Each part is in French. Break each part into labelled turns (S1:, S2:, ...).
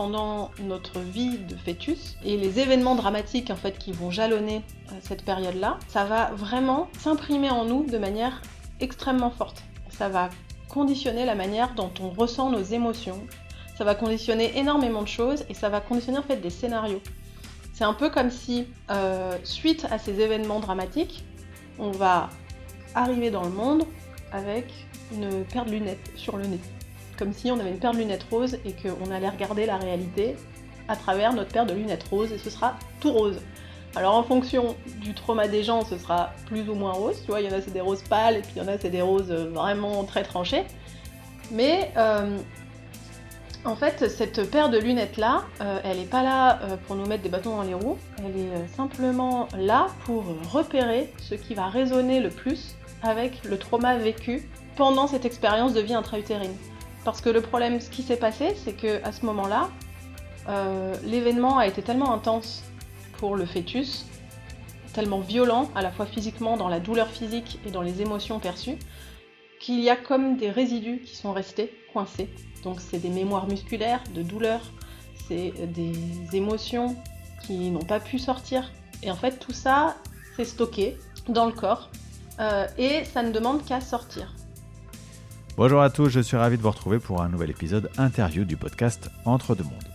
S1: pendant notre vie de fœtus et les événements dramatiques en fait qui vont jalonner euh, cette période-là, ça va vraiment s'imprimer en nous de manière extrêmement forte. Ça va conditionner la manière dont on ressent nos émotions. Ça va conditionner énormément de choses et ça va conditionner en fait des scénarios. C'est un peu comme si, euh, suite à ces événements dramatiques, on va arriver dans le monde avec une paire de lunettes sur le nez. Comme si on avait une paire de lunettes roses et qu'on allait regarder la réalité à travers notre paire de lunettes roses et ce sera tout rose. Alors en fonction du trauma des gens, ce sera plus ou moins rose. Tu vois, il y en a c'est des roses pâles et puis il y en a c'est des roses vraiment très tranchées. Mais euh, en fait, cette paire de lunettes là, euh, elle n'est pas là euh, pour nous mettre des bâtons dans les roues. Elle est simplement là pour repérer ce qui va résonner le plus avec le trauma vécu pendant cette expérience de vie intra-utérine. Parce que le problème, ce qui s'est passé, c'est que à ce moment-là, l'événement a été tellement intense pour le fœtus, tellement violent, à la fois physiquement, dans la douleur physique et dans les émotions perçues, qu'il y a comme des résidus qui sont restés coincés. Donc c'est des mémoires musculaires de douleur, c'est des émotions qui n'ont pas pu sortir. Et en fait tout ça, c'est stocké dans le corps euh, et ça ne demande qu'à sortir.
S2: Bonjour à tous, je suis ravi de vous retrouver pour un nouvel épisode interview du podcast Entre deux mondes.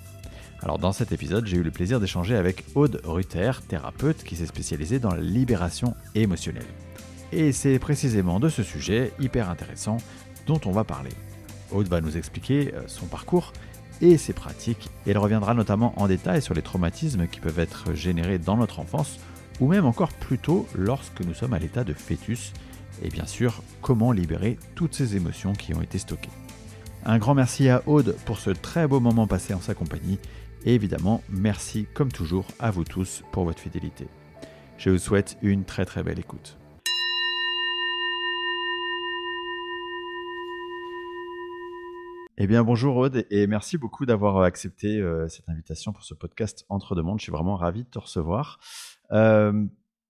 S2: Alors dans cet épisode, j'ai eu le plaisir d'échanger avec Aude Ruther, thérapeute qui s'est spécialisée dans la libération émotionnelle. Et c'est précisément de ce sujet hyper intéressant dont on va parler. Aude va nous expliquer euh, son parcours et ses pratiques, et elle reviendra notamment en détail sur les traumatismes qui peuvent être générés dans notre enfance, ou même encore plus tôt lorsque nous sommes à l'état de fœtus, et bien sûr comment libérer toutes ces émotions qui ont été stockées. Un grand merci à Aude pour ce très beau moment passé en sa compagnie, et évidemment, merci comme toujours à vous tous pour votre fidélité. Je vous souhaite une très très belle écoute. Eh bien, bonjour Aude et merci beaucoup d'avoir accepté euh, cette invitation pour ce podcast Entre deux mondes. Je suis vraiment ravi de te recevoir. Euh,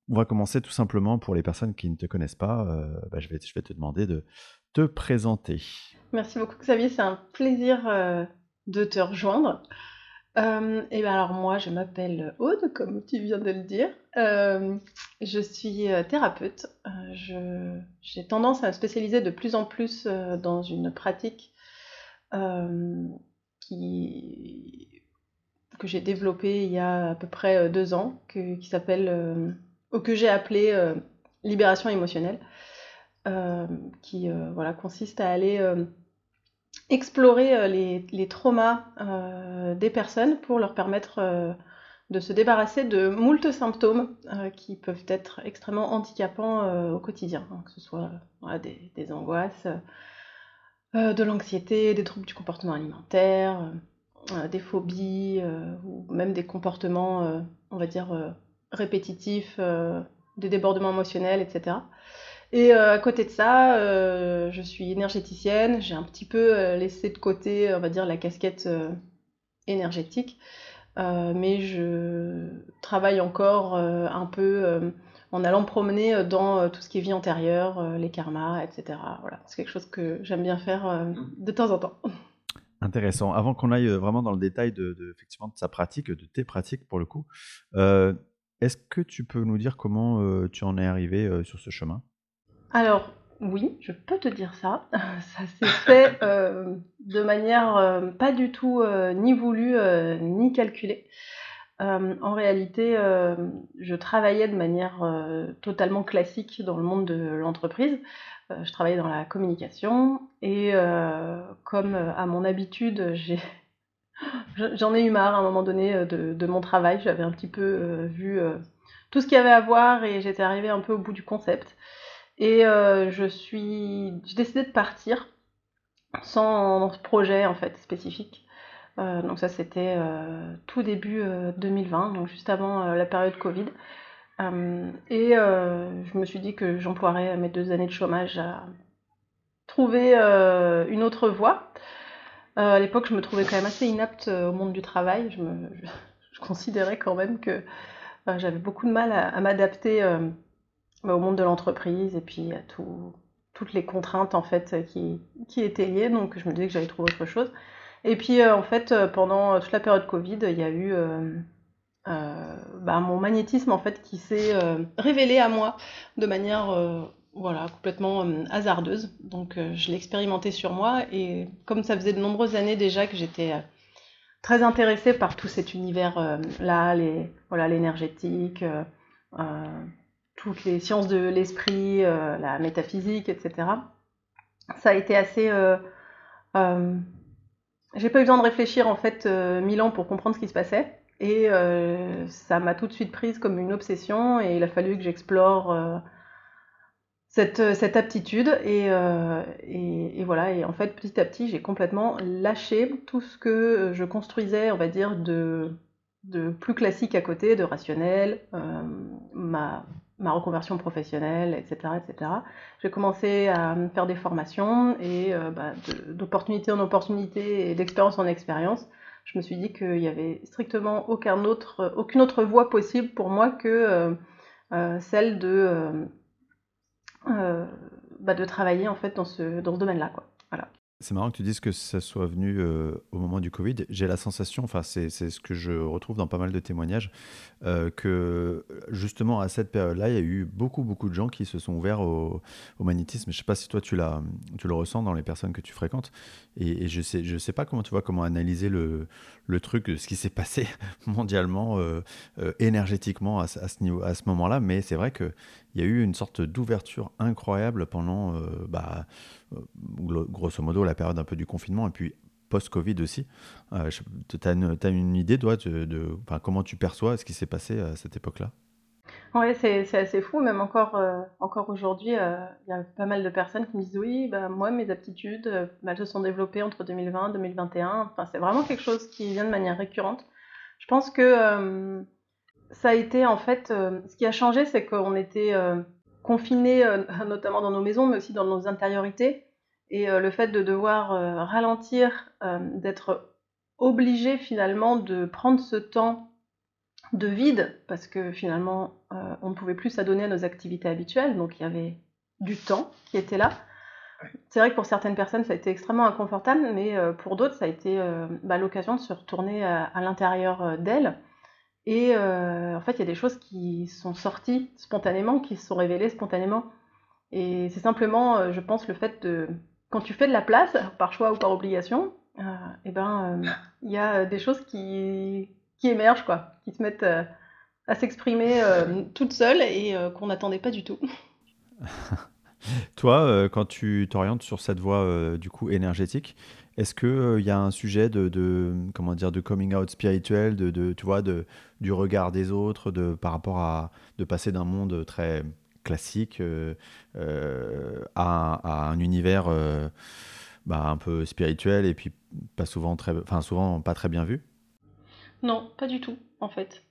S2: on va commencer tout simplement pour les personnes qui ne te connaissent pas. Euh, bah, je, vais, te demander de te présenter.
S1: Merci beaucoup Xavier, c'est un plaisir de te rejoindre. Euh, et bien alors moi, je m'appelle Aude, comme tu viens de le dire. Euh, je suis euh, thérapeute. j'ai tendance à me spécialiser de plus en plus dans une pratique que j'ai développée il y a à peu près deux ans, qui s'appelle, ou que j'ai appelé libération émotionnelle, qui voilà, consiste à aller explorer euh, les, traumas euh, des personnes pour leur permettre euh, de se débarrasser de moult symptômes qui peuvent être extrêmement handicapants au quotidien, que ce soit des, angoisses, de l'anxiété, des troubles du comportement alimentaire, des phobies ou même des comportements, on va dire, répétitifs, des débordements émotionnels, etc. Et euh, à côté de ça, euh, je suis énergéticienne. J'ai un petit peu euh, laissé de côté, on va dire, la casquette énergétique. mais je travaille encore un peu en allant me promener dans tout ce qui est vie antérieure, les karmas, etc. Voilà, c'est quelque chose que j'aime bien faire de temps en temps.
S2: Intéressant. Avant qu'on aille vraiment dans le détail de, effectivement, de sa pratique, de tes pratiques pour le coup, est-ce que tu peux nous dire comment tu en es arrivé sur ce chemin?
S1: Alors, oui, je peux te dire ça. Ça s'est fait euh, de manière euh, pas du tout euh, ni voulue ni calculée. en réalité, je travaillais de manière totalement classique dans le monde de l'entreprise. je travaillais dans la communication et comme à mon habitude, j'ai J'en ai eu marre à un moment donné de, de mon travail. J'avais un petit peu vu tout ce qu'il y avait à voir et j'étais arrivée un peu au bout du concept. Et euh, je suis, j'ai décidé de partir sans projet en fait spécifique. Euh, donc ça c'était euh, tout début 2020, donc juste avant la période Covid. et je me suis dit que j'emploierais mes deux années de chômage à trouver une autre voie. À l'époque, je me trouvais quand même assez inapte au monde du travail. Je, considérais quand même que j'avais beaucoup de mal à, m'adapter au monde de l'entreprise et puis à tout, toutes les contraintes en fait qui, qui, étaient liées. Donc je me disais que j'allais trouver autre chose. Et puis en fait, pendant toute la période Covid, il y a eu bah, mon magnétisme en fait qui s'est révélé à moi de manière voilà, complètement hasardeuse. Donc je l'ai expérimenté sur moi et comme ça faisait de nombreuses années déjà que j'étais très intéressée par tout cet univers là, les voilà l'énergétique, toutes les sciences de l'esprit, la métaphysique, etc ça a été assez. Euh, euh, j'ai pas eu besoin de réfléchir en fait euh, mille ans pour comprendre ce qui se passait. Et ça m'a tout de suite prise comme une obsession et il a fallu que j'explore cette, cette, aptitude. Et, et, voilà, et en fait, petit à petit, j'ai complètement lâché tout ce que je construisais, on va dire, de, de plus classique à côté, de rationnel, ma, ma reconversion professionnelle, etc. etc. J'ai commencé à faire des formations et euh, bah, d'opportunité en opportunité et d'expérience en expérience, je me suis dit qu'il n'y avait strictement aucun autre, aucune autre voie possible pour moi que euh, euh, celle de, bah, de travailler en fait dans ce, dans ce domaine-là.
S2: C'est marrant que tu dises que ça soit venu euh, au moment du Covid. J'ai la sensation, enfin c'est ce que je retrouve dans pas mal de témoignages, euh, que justement à cette période-là, il y a eu beaucoup beaucoup de gens qui se sont ouverts au, magnétisme. Je ne sais pas si toi tu, tu le ressens dans les personnes que tu fréquentes. Et, je sais, je sais pas comment tu vois comment analyser le, le truc, ce qui s'est passé mondialement, euh, énergétiquement à, ce, à ce moment-là. Mais c'est vrai qu'il y a eu une sorte d'ouverture incroyable pendant... Bah, euh, grosso modo la période un peu du confinement et puis post-Covid aussi. Euh, tu as, une idée, toi, de, comment tu perçois ce qui s'est passé à cette époque-là?
S1: Oui, c'est assez fou. Même encore, euh, aujourd'hui, il y a pas mal de personnes qui me disent Oui, bah, moi, mes aptitudes, bah, se sont développées entre 2020 et 2021. Enfin, c'est vraiment quelque chose qui vient de manière récurrente. Je pense que ça a été, en fait, ce qui a changé, c'est qu'on était confinés, euh, notamment dans nos maisons, mais aussi dans nos intériorités. Et euh, le fait de devoir euh, ralentir, d'être obligé finalement de prendre ce temps de vide, parce que finalement, on ne pouvait plus s'adonner à nos activités habituelles, donc il y avait du temps qui était là. C'est vrai que pour certaines personnes, ça a été extrêmement inconfortable, mais pour d'autres, ça a été bah, l'occasion de se retourner à l'intérieur d'elles et euh, en fait, il y a des choses qui sont sorties spontanément, qui se sont révélées spontanément. Et c'est simplement, euh, je pense, le fait de. Quand tu fais de la place, par choix ou par obligation, euh, eh ben, il y a des choses qui, qui émergent, quoi, qui se mettent à s'exprimer toutes seules et qu'on n'attendait pas du tout.
S2: Toi, quand tu t'orientes sur cette voie du coup énergétique, est-ce euh, il y a un sujet de, comment dire, de coming out spirituel, de, tu vois, de, du regard des autres, de, par rapport à de passer d'un monde très classique euh, euh, à, un univers bah, un peu spirituel et puis pas souvent très, enfin souvent pas très bien vu?
S1: Non, pas du tout en fait.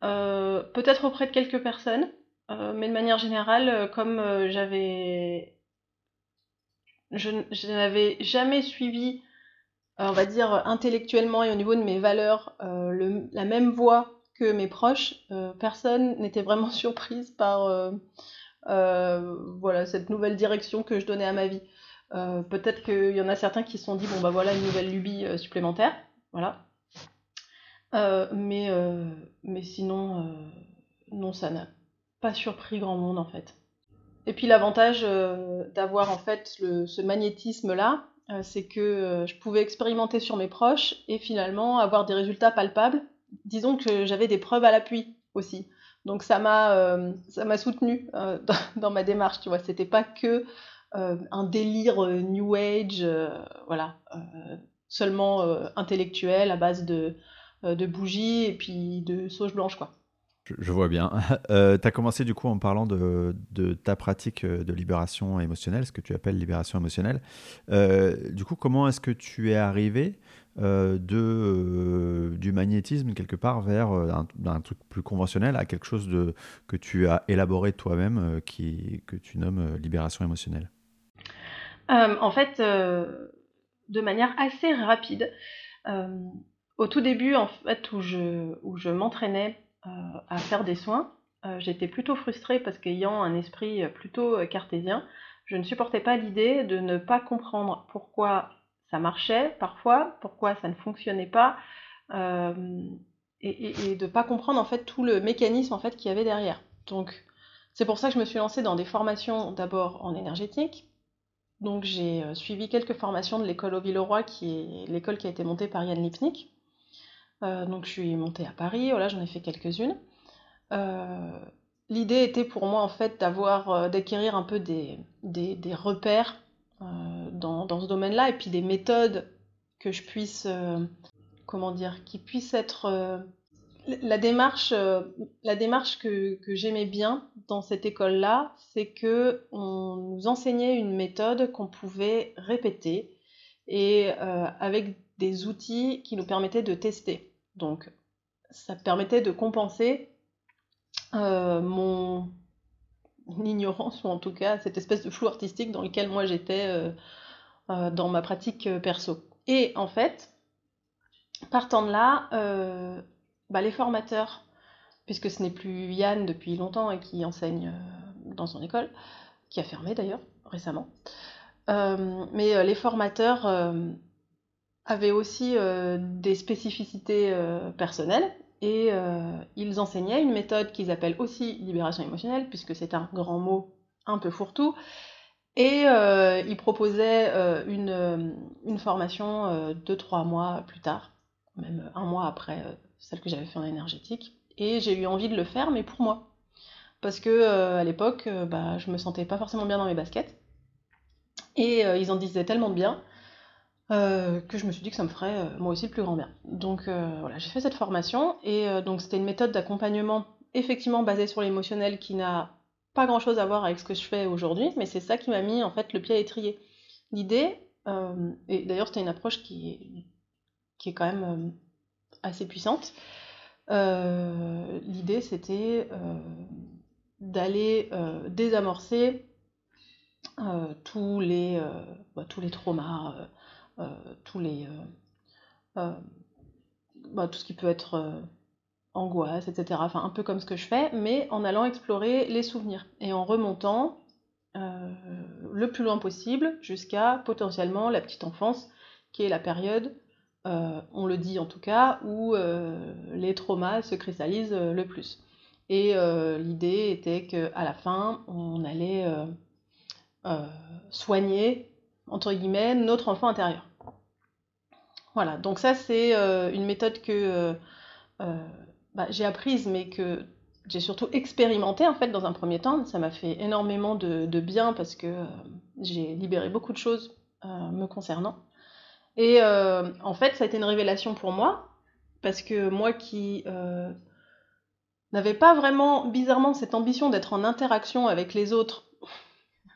S1: Peut-être auprès de quelques personnes, mais de manière générale, comme j'avais je, n'avais jamais suivi, euh, on va dire, intellectuellement et au niveau de mes valeurs, euh, la même voie que mes proches. Euh, personne n'était vraiment surprise par voilà, cette nouvelle direction que je donnais à ma vie. Peut-être qu'il y en a certains qui se sont dit, bon bah voilà une nouvelle lubie supplémentaire. Voilà. mais, mais sinon, non, ça n'a pas surpris grand monde en fait. Et puis l'avantage euh, d'avoir en fait ce magnétisme-là, euh, c'est que euh, je pouvais expérimenter sur mes proches et finalement avoir des résultats palpables. Disons que j'avais des preuves à l'appui aussi. Donc ça m'a ça soutenu dans, ma démarche, tu vois. C'était pas que un délire New Age, voilà, seulement intellectuel à base de, de bougies et puis de sauge blanche, quoi.
S2: Je, vois bien. Euh, tu as commencé du coup en parlant de, ta pratique euh, de libération émotionnelle, ce que tu appelles libération émotionnelle. Euh, du coup, comment est-ce que tu es arrivé de, du magnétisme quelque part vers un, truc plus conventionnel à quelque chose que tu as élaboré toi-même que tu nommes libération émotionnelle?
S1: En fait, de manière assez rapide. au tout début, en fait, où je, m'entraînais euh, à faire des soins, euh, j'étais plutôt frustrée parce qu'ayant un esprit plutôt cartésien, je ne supportais pas l'idée de ne pas comprendre pourquoi ça marchait parfois, pourquoi ça ne fonctionnait pas, et, de ne pas comprendre en fait tout le mécanisme en fait qu'il y avait derrière. Donc c'est pour ça que je me suis lancée dans des formations d'abord en énergétique. Donc j'ai suivi quelques formations de l'école au Villeroy, qui est l'école qui a été montée par Yann Lipnik. Donc je suis montée à Paris, voilà, j'en ai fait quelques-unes. L'idée était pour moi en fait d'avoir, d'acquérir un peu des, repères dans, ce domaine-là et puis des méthodes que je puisse comment dire, qui puisse être euh, la démarche, euh, la démarche que, j'aimais bien dans cette école-là, c'est que on nous enseignait une méthode qu'on pouvait répéter et euh, avec des outils qui nous permettaient de tester. Donc, ça permettait de compenser mon ignorance ou en tout cas cette espèce de flou artistique dans lequel moi j'étais dans ma pratique perso. Et en fait, Partant de là, euh, bah, les formateurs, puisque ce n'est plus Yann depuis longtemps et qui enseigne euh, dans son école, qui a fermé d'ailleurs récemment, euh, mais les formateurs avaient aussi des spécificités personnelles et ils enseignaient une méthode qu'ils appellent aussi libération émotionnelle, puisque c'est un grand mot un peu fourre-tout, et ils proposaient une, une formation de trois mois plus tard même un mois après euh, celle que j'avais fait en énergétique. Et j'ai eu envie de le faire, mais pour moi. Parce que euh, à l'époque, euh, bah, je me sentais pas forcément bien dans mes baskets. Et ils en disaient tellement de bien que je me suis dit que ça me ferait moi aussi le plus grand bien. Donc voilà, j'ai fait cette formation et donc c'était une méthode d'accompagnement effectivement basée sur l'émotionnel qui n'a pas grand chose à voir avec ce que je fais aujourd'hui, mais c'est ça qui m'a mis en fait le pied à l'étrier. L'idée, et d'ailleurs c'était une approche qui est qui est quand même euh, assez puissante. Euh, l'idée, c'était euh, d'aller désamorcer tous, les, bah, tous les traumas, tous les, bah, tout ce qui peut être angoisse, etc. Enfin, un peu comme ce que je fais, mais en allant explorer les souvenirs et en remontant le plus loin possible jusqu'à potentiellement la petite enfance, qui est la période euh, on le dit en tout cas, où euh, les traumas se cristallisent euh, le plus. Et l'idée était qu'à la fin, on allait soigner, entre guillemets, notre enfant intérieur. Voilà, donc ça c'est une méthode que bah, j'ai apprise, mais que j'ai surtout expérimenté en fait dans un premier temps. Ça m'a fait énormément de, bien parce que j'ai libéré beaucoup de choses me concernant. Et euh, en fait, ça a été une révélation pour moi, parce que moi qui euh, n'avais pas vraiment, bizarrement, cette ambition d'être en interaction avec les autres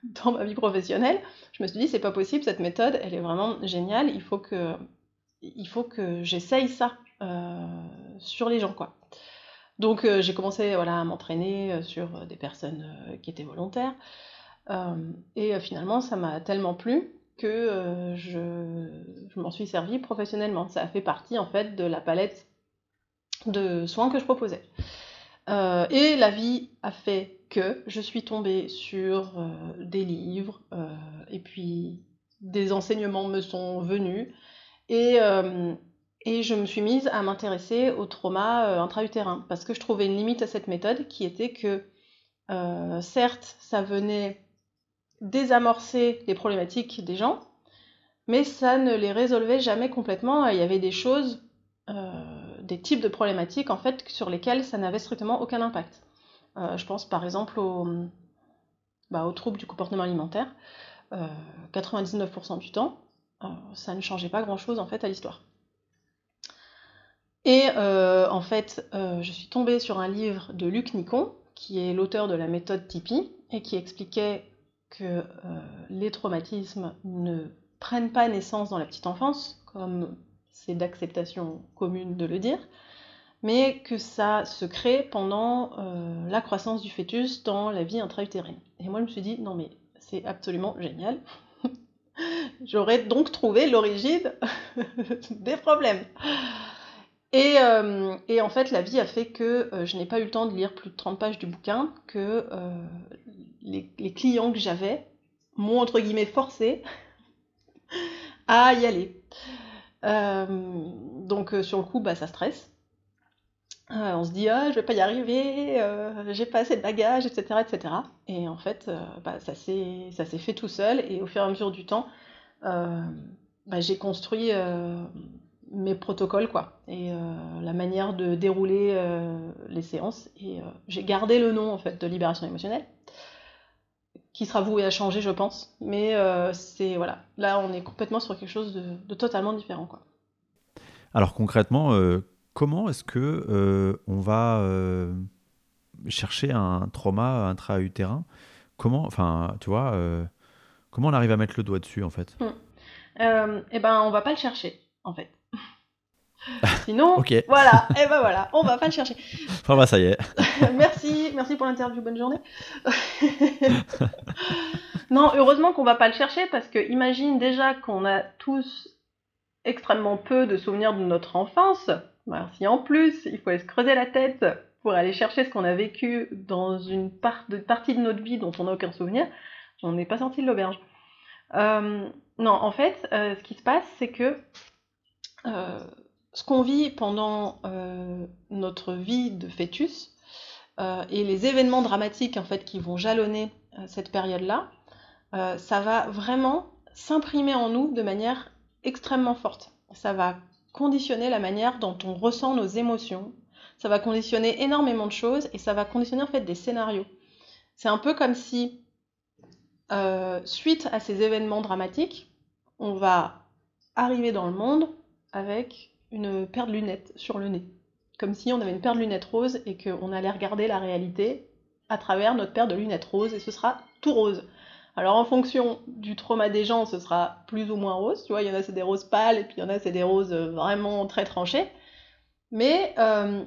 S1: dans ma vie professionnelle, je me suis dit, c'est pas possible, cette méthode, elle est vraiment géniale, il faut que, il faut que j'essaye ça euh, sur les gens, quoi. Donc j'ai commencé voilà, à m'entraîner sur des personnes qui étaient volontaires, et finalement, ça m'a tellement plu que euh, je, m'en suis servi professionnellement. Ça a fait partie en fait de la palette de soins que je proposais. Euh, et la vie a fait que je suis tombée sur euh, des livres et puis des enseignements me sont venus et, et je me suis mise à m'intéresser au trauma intra-utérin parce que je trouvais une limite à cette méthode qui était que certes ça venait désamorcer les problématiques des gens, mais ça ne les résolvait jamais complètement. Il y avait des choses, euh, des types de problématiques en fait sur lesquelles ça n'avait strictement aucun impact. Euh, je pense par exemple bah, aux, troubles du comportement alimentaire. 99% euh, du temps, ça ne changeait pas grand-chose en fait à l'histoire. Et en fait, je suis tombée sur un livre de Luc Nicon, qui est l'auteur de la méthode Tipeee, et qui expliquait que euh, les traumatismes ne prennent pas naissance dans la petite enfance, comme c'est d'acceptation commune de le dire, mais que ça se crée pendant euh, la croissance du fœtus dans la vie intra-utérine. Et moi je me suis dit, non mais c'est absolument génial. J'aurais donc trouvé l'origine des problèmes. Et, euh, et, en fait, la vie a fait que je n'ai pas eu le temps de lire plus de 30 pages du bouquin, que les, clients que j'avais m'ont entre guillemets forcé à y aller. donc sur le coup, bah, ça stresse. On se dit ah je vais pas y arriver, j'ai pas assez de bagages, etc., etc. Et en fait, bah, ça s'est fait tout seul. Et au fur et à mesure du temps, bah, j'ai construit mes protocoles quoi et euh, la manière de dérouler euh, les séances et euh, j'ai gardé le nom en fait de libération émotionnelle qui sera voué à changer je pense mais c'est voilà là on est complètement sur quelque chose de, totalement différent quoi
S2: alors concrètement comment est-ce que on va chercher un trauma intra-utérin? Comment enfin tu vois comment on arrive à mettre le doigt dessus en fait?
S1: Hum. eh ben on va pas le chercher en fait Sinon, voilà, et eh ben voilà, on va pas le chercher.
S2: Enfin bah ça y est.
S1: merci, merci pour l'interview, bonne journée. non, heureusement qu'on va pas le chercher parce que imagine déjà qu'on a tous extrêmement peu de souvenirs de notre enfance. Bah, si en plus il faut aller se creuser la tête pour aller chercher ce qu'on a vécu dans une partie de notre vie dont on n'a aucun souvenir, on n'est pas sorti de l'auberge. Euh, non, en fait, euh, ce qui se passe, c'est que euh, ce qu'on vit pendant notre vie de fœtus et les événements dramatiques en fait qui vont jalonner cette période-là, ça va vraiment s'imprimer en nous de manière extrêmement forte. Ça va conditionner la manière dont on ressent nos émotions. Ça va conditionner énormément de choses et ça va conditionner en fait des scénarios. C'est un peu comme si, suite à ces événements dramatiques, on va arriver dans le monde avec une paire de lunettes sur le nez. Comme si on avait une paire de lunettes roses et qu'on allait regarder la réalité à travers notre paire de lunettes roses et ce sera tout rose. Alors en fonction du trauma des gens, ce sera plus ou moins rose. Tu vois, il y en a c'est des roses pâles et puis il y en a c'est des roses vraiment très tranchées. Mais euh,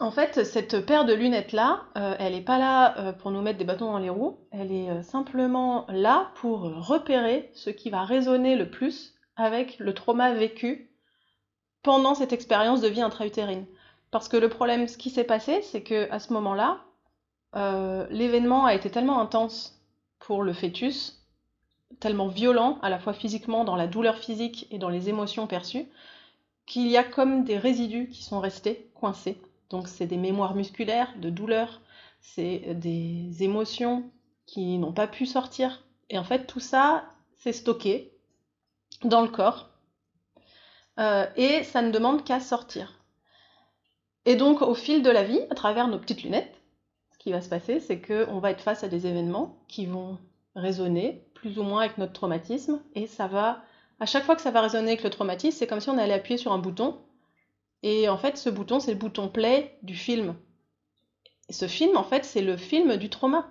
S1: en fait, cette paire de lunettes là, euh, elle n'est pas là euh, pour nous mettre des bâtons dans les roues. Elle est simplement là pour repérer ce qui va résonner le plus avec le trauma vécu pendant cette expérience de vie intra-utérine. Parce que le problème, ce qui s'est passé, c'est que à ce moment-là, euh, l'événement a été tellement intense pour le fœtus, tellement violent, à la fois physiquement, dans la douleur physique et dans les émotions perçues, qu'il y a comme des résidus qui sont restés coincés. Donc c'est des mémoires musculaires de douleur, c'est des émotions qui n'ont pas pu sortir. Et en fait, tout ça, s'est stocké dans le corps euh, et ça ne demande qu'à sortir. Et donc au fil de la vie, à travers nos petites lunettes, qui va se passer, c'est qu'on va être face à des événements qui vont résonner plus ou moins avec notre traumatisme, et ça va, à chaque fois que ça va résonner avec le traumatisme, c'est comme si on allait appuyer sur un bouton, et en fait ce bouton c'est le bouton play du film. Ce film, en fait, c'est le film du trauma.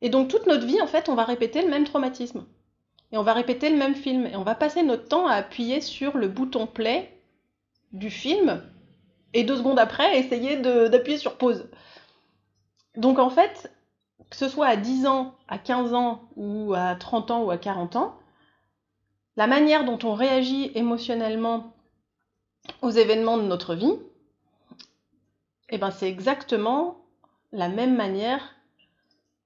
S1: Et donc toute notre vie, en fait, on va répéter le même traumatisme et on va répéter le même film. Et on va passer notre temps à appuyer sur le bouton play du film et deux secondes après essayer d'appuyer sur pause. Donc en fait, que ce soit à 10 ans, à 15 ans ou à 30 ans ou à 40 ans, la manière dont on réagit émotionnellement aux événements de notre vie, eh ben c'est exactement la même manière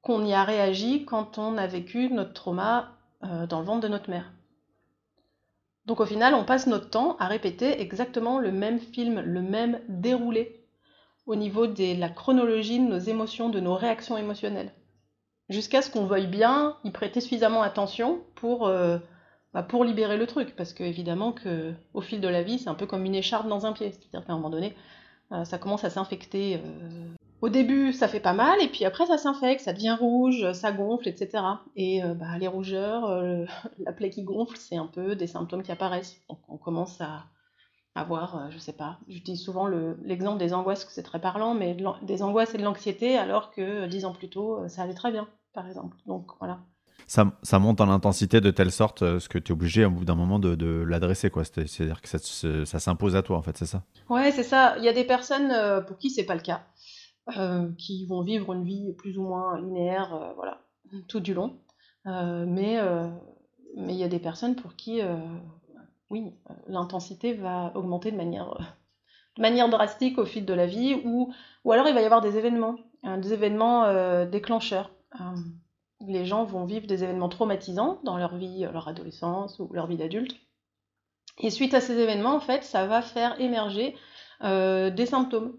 S1: qu'on y a réagi quand on a vécu notre trauma euh, dans le ventre de notre mère. Donc au final, on passe notre temps à répéter exactement le même film, le même déroulé au niveau de la chronologie de nos émotions, de nos réactions émotionnelles. Jusqu'à ce qu'on veuille bien y prêter suffisamment attention pour, euh, bah, pour libérer le truc. Parce que évidemment que au fil de la vie, c'est un peu comme une écharpe dans un pied. C'est-à-dire qu'à un moment donné, euh, ça commence à s'infecter au début, ça fait pas mal, et puis après, ça s'infecte, ça devient rouge, ça gonfle, etc. Et euh, bah, les rougeurs, euh, la plaie qui gonfle, c'est un peu des symptômes qui apparaissent. Donc on commence à avoir, euh, je sais pas, j'utilise souvent l'exemple des angoisses, que c'est très parlant, mais des angoisses et de l'anxiété, alors que dix ans plus tôt, ça allait très bien, par exemple. Donc voilà.
S2: Ça, ça, monte en intensité de telle sorte ce que tu es obligé au bout d'un moment de, de l'adresser quoi c'est-à-dire que ça, ça s'impose à toi en fait c'est ça?
S1: Ouais c'est ça il y a des personnes pour qui c'est pas le cas euh, qui vont vivre une vie plus ou moins linéaire, euh, voilà, tout du long. Euh, mais mais il y a des personnes pour qui, oui, l'intensité va augmenter de manière, de manière drastique au fil de la vie, ou, alors il va y avoir des événements, des événements déclencheurs. les gens vont vivre des événements traumatisants dans leur vie, leur adolescence ou leur vie d'adulte. Et suite à ces événements, en fait, ça va faire émerger euh, des symptômes.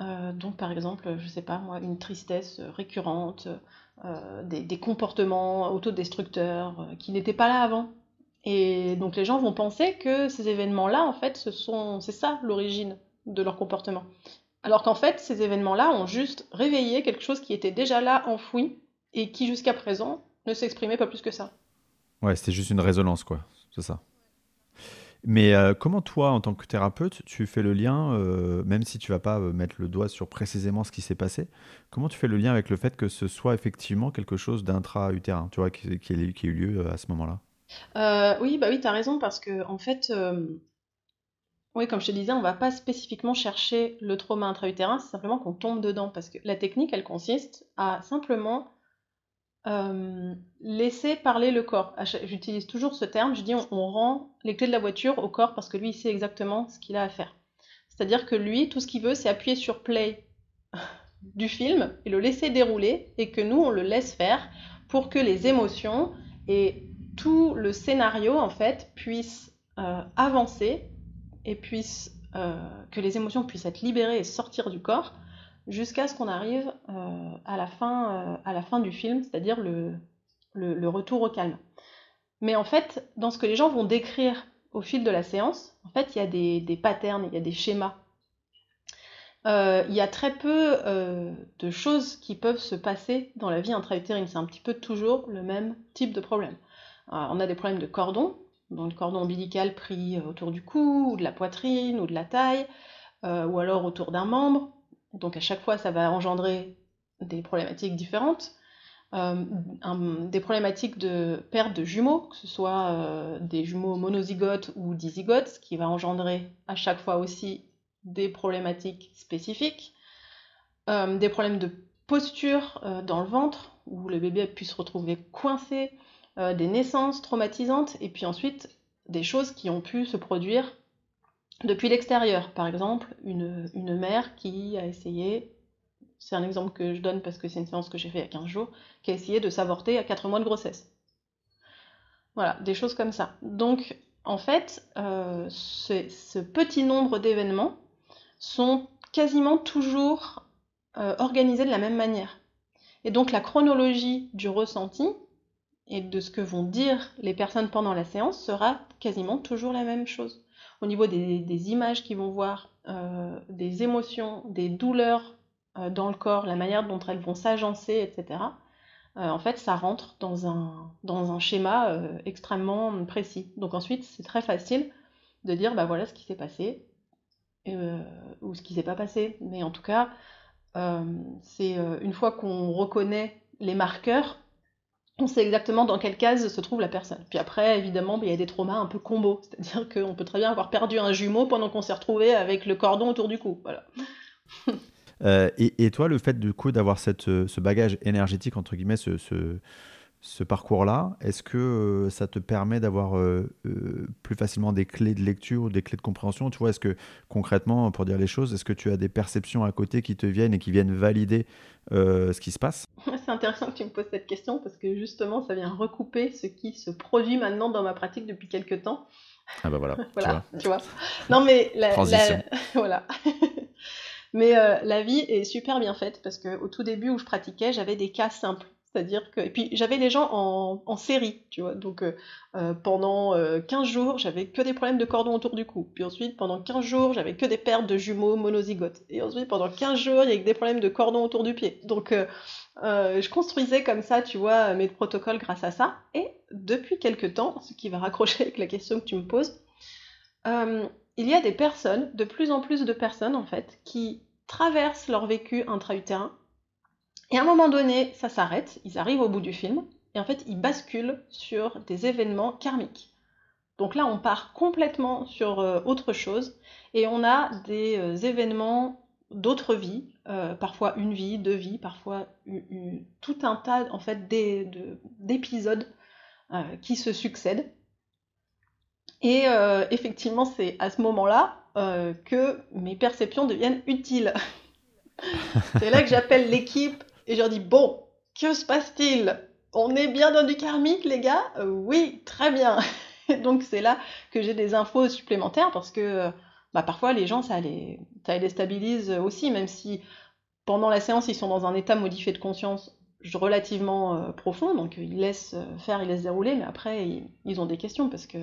S1: Euh, donc, par exemple, je sais pas moi, une tristesse récurrente, euh, des, comportements autodestructeurs qui n'étaient pas là avant. Et donc, les gens vont penser que ces événements-là, en fait, ce sont, c'est ça l'origine de leur comportement. Alors qu'en fait, ces événements-là ont juste réveillé quelque chose qui était déjà là, enfoui, et qui jusqu'à présent ne s'exprimait pas plus que ça.
S2: Ouais, c'était juste une résonance, quoi. C'est ça. Mais euh, comment toi, en tant que thérapeute, tu fais le lien, euh, même si tu vas pas euh, mettre le doigt sur précisément ce qui s'est passé, comment tu fais le lien avec le fait que ce soit effectivement quelque chose d'intra-utérin, tu vois, qui, qui, a eu lieu à ce moment-là?
S1: Oui, bah oui, tu as raison, parce que en fait, oui, comme je te disais, on va pas spécifiquement chercher le trauma intra-utérin, c'est simplement qu'on tombe dedans, parce que la technique, elle consiste à simplement euh, laisser parler le corps. J'utilise toujours ce terme, je dis on, rend les clés de la voiture au corps parce que lui il sait exactement ce qu'il a à faire. C'est-à-dire que lui, tout ce qu'il veut, c'est appuyer sur play du film et le laisser dérouler et que nous on le laisse faire pour que les émotions et tout le scénario en fait puissent euh, avancer et puissent, euh, que les émotions puissent être libérées et sortir du corps jusqu'à ce qu'on arrive euh, à, la fin, du film, c'est-à-dire le, retour au calme. Mais en fait, dans ce que les gens vont décrire au fil de la séance, en fait, il y a des, des patterns, il y a des schémas. Il y a très peu de choses qui peuvent se passer dans la vie intra-utérine. C'est un petit peu toujours le même type de problème. On a des problèmes de cordon, donc le cordon ombilical pris autour du cou, ou de la poitrine, ou de la taille, ou alors autour d'un membre. Donc à chaque fois, ça va engendrer des problématiques différentes. Euh, des problématiques de perte de jumeaux, que ce soit euh, des jumeaux monozygotes ou dizygotes, ce qui va engendrer à chaque fois aussi des problématiques spécifiques. Euh, des problèmes de posture dans le ventre, où le bébé puisse se retrouver coincé, des naissances traumatisantes, et puis ensuite des choses qui ont pu se produire depuis l'extérieur. Par exemple, une, mère qui a essayé, c'est un exemple que je donne parce que c'est une séance que j'ai fait il y a 15 jours, qui a essayé de s'avorter à 4 mois de grossesse. Voilà, des choses comme ça. Donc, en fait, euh, ce, petit nombre d'événements sont quasiment toujours euh, organisés de la même manière. Et donc, la chronologie du ressenti et de ce que vont dire les personnes pendant la séance sera quasiment toujours la même chose au niveau des, images qu'ils vont voir, euh, des émotions, des douleurs euh, dans le corps, la manière dont elles vont s'agencer, etc. Euh, en fait, ça rentre dans un, dans un schéma extrêmement précis. Donc ensuite, c'est très facile de dire, bah voilà ce qui s'est passé, ou ce qui s'est pas passé. Mais en tout cas, c'est une fois qu'on reconnaît les marqueurs, on sait exactement dans quelle case se trouve la personne. Puis après, évidemment, il y a des traumas un peu combo, c'est-à-dire qu'on peut très bien avoir perdu un jumeau pendant qu'on s'est retrouvé avec le cordon autour du cou. Voilà.
S2: Euh, et, toi, le fait du coup d'avoir ce bagage énergétique, entre guillemets, ce parcours-là, est-ce que euh, ça te permet d'avoir euh, euh, plus facilement des clés de lecture ou des clés de compréhension? Tu vois, est-ce que concrètement, pour dire les choses, est-ce que tu as des perceptions à côté qui te viennent et qui viennent valider ce qui se passe?
S1: C'est intéressant que tu me poses cette question parce que justement, ça vient recouper ce qui se produit maintenant dans ma pratique depuis quelques temps.
S2: Ah bah voilà.
S1: voilà, tu vois. Non mais la, voilà. mais la vie est super bien faite parce que au tout début où je pratiquais, j'avais des cas simples c'est-à-dire que. Et puis j'avais les gens en, série, tu vois. Donc euh, euh, pendant 15 euh, jours, j'avais que des problèmes de cordon autour du cou. Puis ensuite, pendant 15 jours, j'avais que des pertes de jumeaux monozygotes. Et ensuite, pendant 15 jours, il y avait des problèmes de cordon autour du pied. Donc je construisais comme ça, tu vois, mes protocoles grâce à ça. Et depuis quelques temps, ce qui va raccrocher avec la question que tu me poses, il y a des personnes, de plus en plus de personnes en fait, qui traversent leur vécu intra-utérin et à un moment donné, ça s'arrête, ils arrivent au bout du film, et en fait, ils basculent sur des événements karmiques. Donc là, on part complètement sur euh, autre chose, et on a des euh, événements d'autres vies, euh, parfois une vie, deux vies, parfois tout un tas en fait d'épisodes qui se succèdent. Et effectivement, c'est à ce moment-là que mes perceptions deviennent utiles. c'est là que j'appelle l'équipe et je leur dis, bon, que se passe-t-il? On est bien dans du karmique, les gars? Oui, très bien. Donc c'est là que j'ai des infos supplémentaires parce que bah, parfois les gens, ça les, ça les déstabilise aussi, même si pendant la séance, ils sont dans un état modifié de conscience relativement euh, profond, donc ils laissent euh, faire, ils laissent dérouler, mais après, ils, ont des questions parce que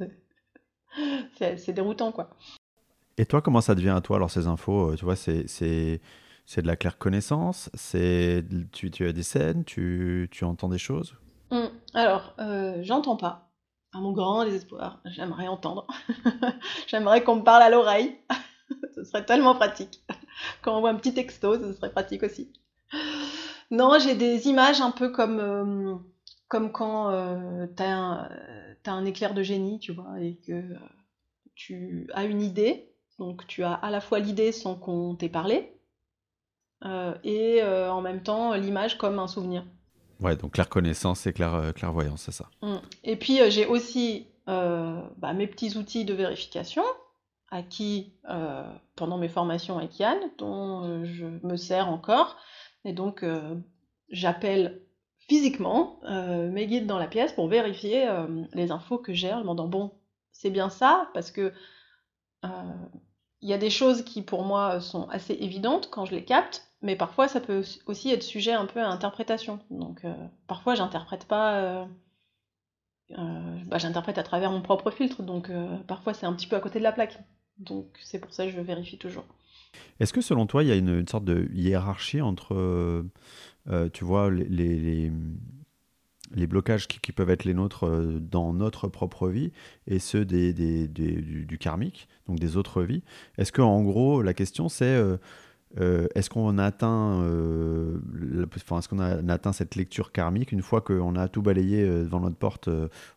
S1: c'est déroutant, quoi.
S2: Et toi, comment ça devient à toi, alors, ces infos? Euh, Tu vois, c'est de la claire connaissance C'est tu, tu as des scènes tu, tu entends des choses?
S1: Mmh. Alors, j'entends pas. À mon grand désespoir, j'aimerais entendre. j'aimerais qu'on me parle à l'oreille. ce serait tellement pratique. Quand on voit un petit texto, ce serait pratique aussi. Non, j'ai des images un peu comme, euh, comme quand euh, tu as, un éclair de génie, tu vois, et que euh, tu as une idée. Donc tu as à la fois l'idée sans qu'on t'ait parlé, et en même temps l'image comme un souvenir.
S2: Ouais, donc claire connaissance et claire, clairvoyance, c'est ça.
S1: Mmh. Et puis j'ai aussi bah, mes petits outils de vérification acquis pendant mes formations avec Yann, dont je me sers encore. Et donc, euh, j'appelle physiquement euh, mes guides dans la pièce pour vérifier euh, les infos que j'ai en demandant bon, c'est bien ça, parce que il y a des choses qui pour moi sont assez évidentes quand je les capte, mais parfois ça peut aussi être sujet un peu à interprétation. Donc parfois j'interprète pas, bah, j'interprète à travers mon propre filtre, donc parfois c'est un petit peu à côté de la plaque. Donc c'est pour ça que je vérifie toujours.
S2: Est-ce que selon toi, il y a une, sorte de hiérarchie entre, euh, euh, tu vois, les, les, blocages qui, peuvent être les nôtres euh, dans notre propre vie et ceux des, du, karmique, donc des autres vies? Est-ce qu'en gros, la question c'est... est-ce qu'on atteint, est-ce qu'on a, atteint cette lecture karmique une fois qu'on a tout balayé devant notre porte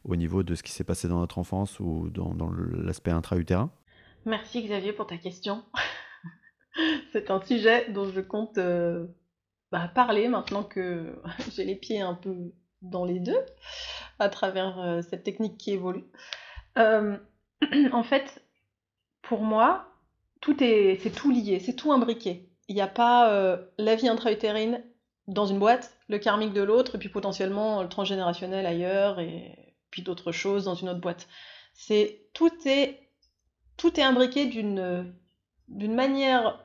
S2: au niveau de ce qui s'est passé dans notre enfance ou dans, l'aspect intra-utérin?
S1: Merci Xavier pour ta question. c'est un sujet dont je compte euh, bah, parler maintenant que j'ai les pieds un peu dans les deux, à travers euh, cette technique qui évolue. Euh, en fait, pour moi, tout est, c'est tout lié, c'est tout imbriqué. Il n'y a pas la vie intra-utérine dans une boîte, le karmique de l'autre, et puis potentiellement le transgénérationnel ailleurs, et puis d'autres choses dans une autre boîte. C'est tout est tout est imbriqué d'une d'une manière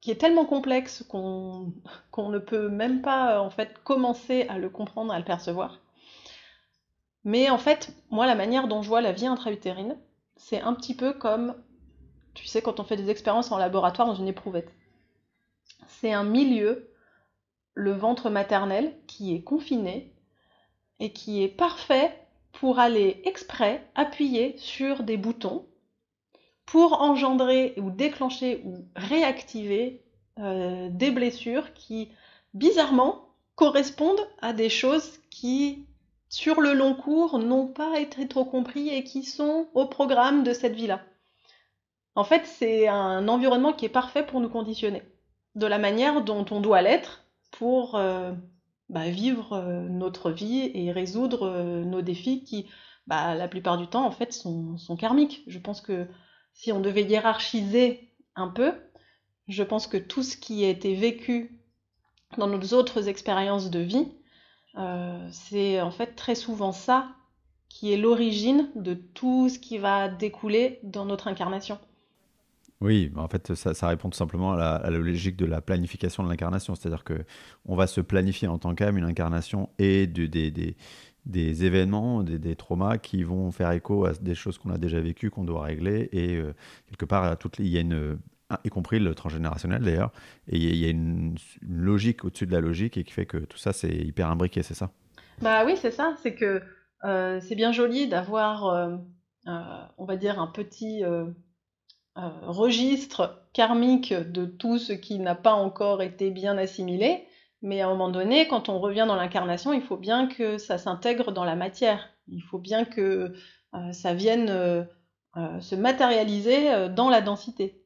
S1: qui est tellement complexe qu'on ne peut même pas en fait commencer à le comprendre, à le percevoir. Mais en fait, moi, la manière dont je vois la vie intra-utérine, c'est un petit peu comme, tu sais, quand on fait des expériences en laboratoire dans une éprouvette. C'est un milieu, le ventre maternel, qui est confiné et qui est parfait pour aller exprès appuyer sur des boutons pour engendrer ou déclencher ou réactiver euh, des blessures qui, bizarrement, correspondent à des choses qui, sur le long cours, n'ont pas été trop compris et qui sont au programme de cette vie-là. En fait, c'est un environnement qui est parfait pour nous conditionner, de la manière dont on doit l'être pour euh, bah, vivre euh, notre vie et résoudre nos défis qui, bah, la plupart du temps, en fait, sont, karmiques. Je pense que si on devait hiérarchiser un peu, je pense que tout ce qui a été vécu dans nos autres expériences de vie, euh, c'est en fait très souvent ça qui est l'origine de tout ce qui va découler dans notre incarnation.
S2: Oui, en fait, ça, répond tout simplement à la, logique de la planification de l'incarnation. C'est-à-dire que on va se planifier en tant qu'âme une incarnation et des, des événements, des, traumas qui vont faire écho à des choses qu'on a déjà vécues, qu'on doit régler, et euh, quelque part, à toutes il y a une, y compris le transgénérationnel d'ailleurs, et il y a une, logique au-dessus de la logique et qui fait que tout ça c'est hyper imbriqué, c'est ça?
S1: Bah oui, c'est ça, c'est que euh, c'est bien joli d'avoir, euh, on va dire, un petit registre karmique de tout ce qui n'a pas encore été bien assimilé, mais à un moment donné, quand on revient dans l'incarnation, il faut bien que ça s'intègre dans la matière. Il faut bien que euh, ça vienne euh, euh, se matérialiser dans la densité.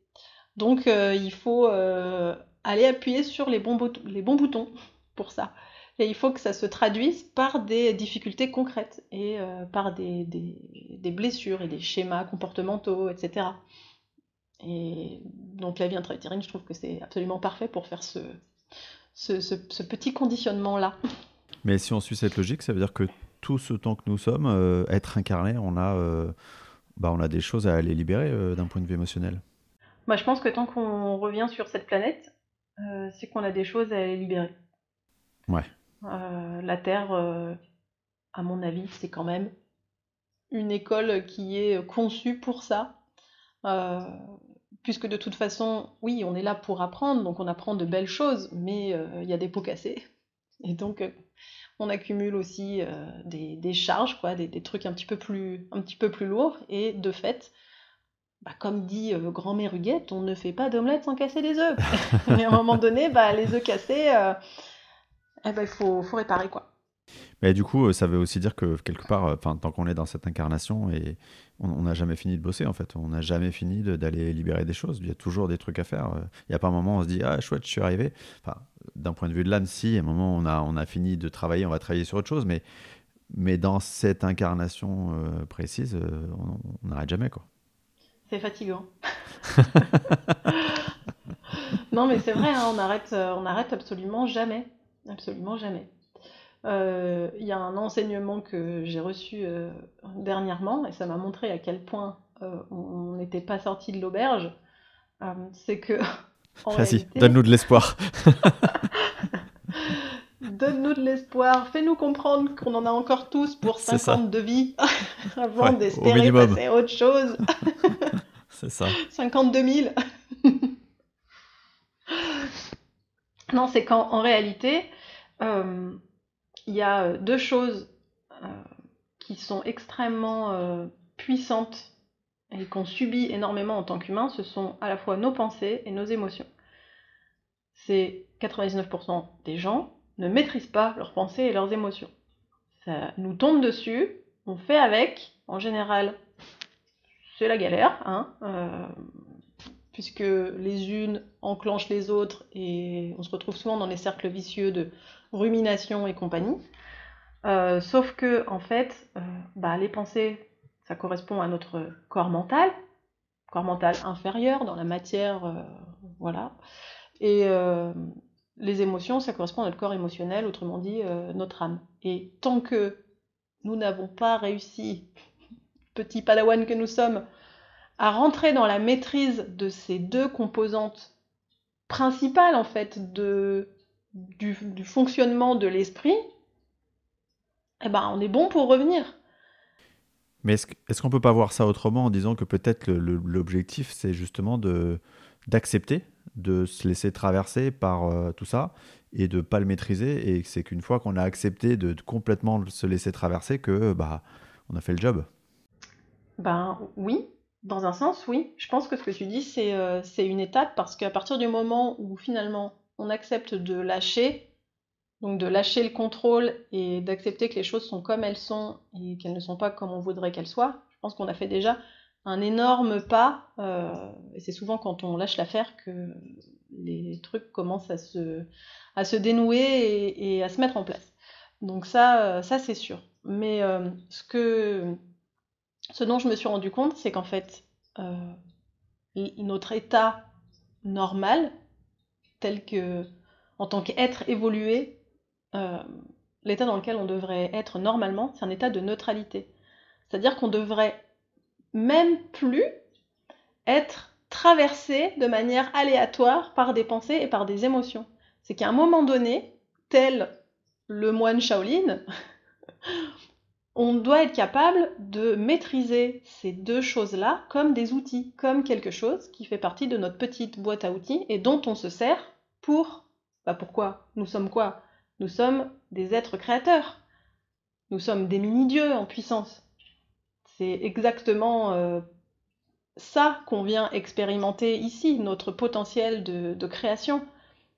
S1: Donc il faut aller appuyer sur les bons, boutons pour ça. Et il faut que ça se traduise par des difficultés concrètes et par des, blessures et des schémas comportementaux, etc. Et donc la vie intra-utérine, je trouve que c'est absolument parfait pour faire ce, ce, petit conditionnement-là.
S2: Mais si on suit cette logique, ça veut dire que tout ce temps que nous sommes, euh, être incarné, on a, euh, bah, on a des choses à aller libérer euh, d'un point de vue émotionnel.
S1: Bah, je pense que tant qu'on revient sur cette planète, c'est qu'on a des choses à aller libérer.
S2: Ouais.
S1: la Terre, à mon avis, c'est quand même une école qui est conçue pour ça. Puisque de toute façon, oui, on est là pour apprendre, donc on apprend de belles choses, mais il y a des pots cassés. Et donc, on accumule aussi euh, des, charges, quoi, des, trucs un petit, peu plus, un petit peu plus lourds. Et de fait, bah, comme dit euh, grand-mère Huguette, on ne fait pas d'omelette sans casser des œufs. et à un moment donné, bah, les œufs cassés, euh, eh ben, il faut, faut réparer. quoi.
S2: Mais du coup, ça veut aussi dire que quelque part, enfin, tant qu'on est dans cette incarnation, et on n'a jamais fini de bosser en fait, on n'a jamais fini d'aller libérer des choses. Il y a toujours des trucs à faire. Il n'y a pas un moment où on se dit ah chouette, je suis arrivé. Enfin, d'un point de vue de l'âne, si, à un moment on a on a fini de travailler, on va travailler sur autre chose, mais mais dans cette incarnation euh, précise, euh, on n'arrête jamais quoi.
S1: C'est fatigant. non mais c'est vrai, hein, on arrête, euh, on arrête absolument jamais, absolument jamais. Euh, il y a un enseignement que j'ai reçu euh, dernièrement, et ça m'a montré à quel point euh, on n'était pas sorti de l'auberge. c'est que.
S2: Vas-y, donne-nous de l'espoir.
S1: donne-nous de l'espoir, fais-nous comprendre qu'on en a encore tous pour 50 de vie avant d'espérer passer à autre chose.
S2: c'est ça.
S1: 52 000. non, c'est qu'en réalité, il y a euh, deux choses euh, qui sont extrêmement euh, puissantes et qu'on subit énormément en tant qu'humain, ce sont à la fois nos pensées et nos émotions. C'est 99% des gens ne maîtrisent pas leurs pensées et leurs émotions. Ça nous tombe dessus, on fait avec, en général, c'est la galère, hein, puisque les unes enclenchent les autres et on se retrouve souvent dans les cercles vicieux de rumination et compagnie. Euh, sauf que, en fait, euh, bah, les pensées, ça correspond à notre corps mental, corps mental inférieur dans la matière, euh, voilà. Et les émotions, ça correspond à notre corps émotionnel, autrement dit, notre âme. Et tant que nous n'avons pas réussi, petit padawan que nous sommes, à rentrer dans la maîtrise de ces deux composantes principales, en fait, de du, fonctionnement de l'esprit, eh ben, on est bon pour revenir.
S2: Mais est-ce, est-ce qu'on peut pas voir ça autrement en disant que peut-être l'objectif, c'est justement de, d'accepter, de se laisser traverser par euh, tout ça et de pas le maîtriser et c'est qu'une fois qu'on a accepté de, complètement se laisser traverser que bah on a fait le job?
S1: Ben oui, dans un sens oui. Je pense que ce que tu dis c'est, euh, c'est une étape parce qu'à partir du moment où finalement on accepte de lâcher, donc de lâcher le contrôle et d'accepter que les choses sont comme elles sont et qu'elles ne sont pas comme on voudrait qu'elles soient, je pense qu'on a fait déjà un énorme pas, euh, et c'est souvent quand on lâche l'affaire que les trucs commencent à se, dénouer et, à se mettre en place. Donc ça, euh, ça c'est sûr. Mais ce, que, ce dont je me suis rendu compte, c'est qu'en fait, notre état normal, tel que, en tant qu'être évolué, euh, l'état dans lequel on devrait être normalement, c'est un état de neutralité. C'est-à-dire qu'on devrait même plus être traversé de manière aléatoire par des pensées et par des émotions. C'est qu'à un moment donné, tel le moine Shaolin, on doit être capable de maîtriser ces deux choses-là comme des outils, comme quelque chose qui fait partie de notre petite boîte à outils et dont on se sert pour... Bah pourquoi? Nous sommes quoi? Nous sommes des êtres créateurs. Nous sommes des mini-dieux en puissance. C'est exactement euh, ça qu'on vient expérimenter ici, notre potentiel de, création.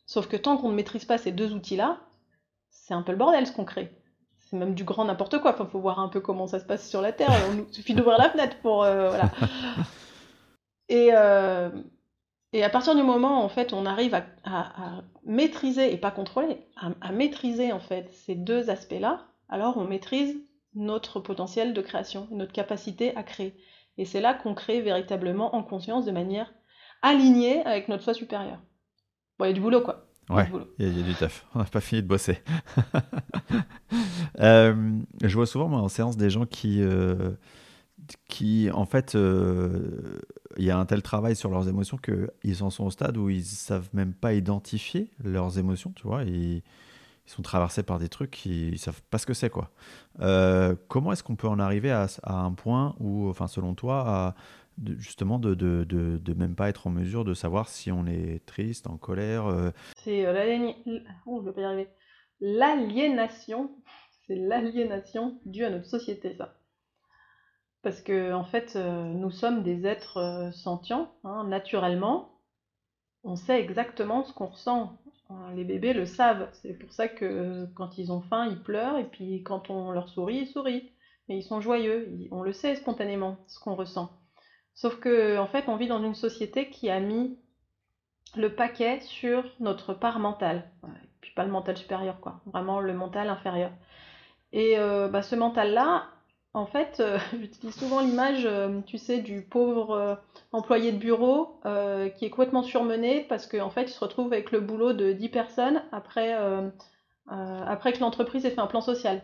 S1: Sauf que tant qu'on ne maîtrise pas ces deux outils-là, c'est un peu le bordel ce qu'on crée. C'est même du grand n'importe quoi. Enfin, faut voir un peu comment ça se passe sur la Terre. Il suffit d'ouvrir la fenêtre pour... Euh, voilà. Et, euh, et à partir du moment où en fait on arrive à, maîtriser et pas contrôler, à, maîtriser en fait ces deux aspects-là, alors on maîtrise notre potentiel de création, notre capacité à créer. Et c'est là qu'on crée véritablement en conscience de manière alignée avec notre soi supérieur. Bon, il y a du boulot quoi.
S2: Ouais, il y, a du taf. On n'a pas fini de bosser. Euh, je vois souvent moi, en séance des gens qui, euh, qui en fait, euh, il y a un tel travail sur leurs émotions qu'ils en sont au stade où ils savent même pas identifier leurs émotions, tu vois. ils sont traversés par des trucs qu'ils savent pas ce que c'est, quoi. comment est-ce qu'on peut en arriver à, à, un point où, enfin, selon toi, à justement de, de, même pas être en mesure de savoir si on est triste, en colère. Euh.
S1: C'est euh, oh, l'aliénation. C'est l'aliénation due à notre société, ça. Parce que en fait, euh, nous sommes des êtres sentients, hein, naturellement. On sait exactement ce qu'on ressent. Les bébés le savent. C'est pour ça que quand ils ont faim, ils pleurent, et puis quand on leur sourit, ils sourient. Et ils sont joyeux. On le sait spontanément, ce qu'on ressent. Sauf que, en fait, on vit dans une société qui a mis le paquet sur notre part mentale. Et puis pas le mental supérieur, quoi. Vraiment le mental inférieur. Et euh, bah, ce mental-là, en fait, euh, j'utilise souvent l'image, euh, tu sais, du pauvre employé de bureau qui est complètement surmené parce qu'en fait, il se retrouve avec le boulot de 10 personnes après, après que l'entreprise ait fait un plan social.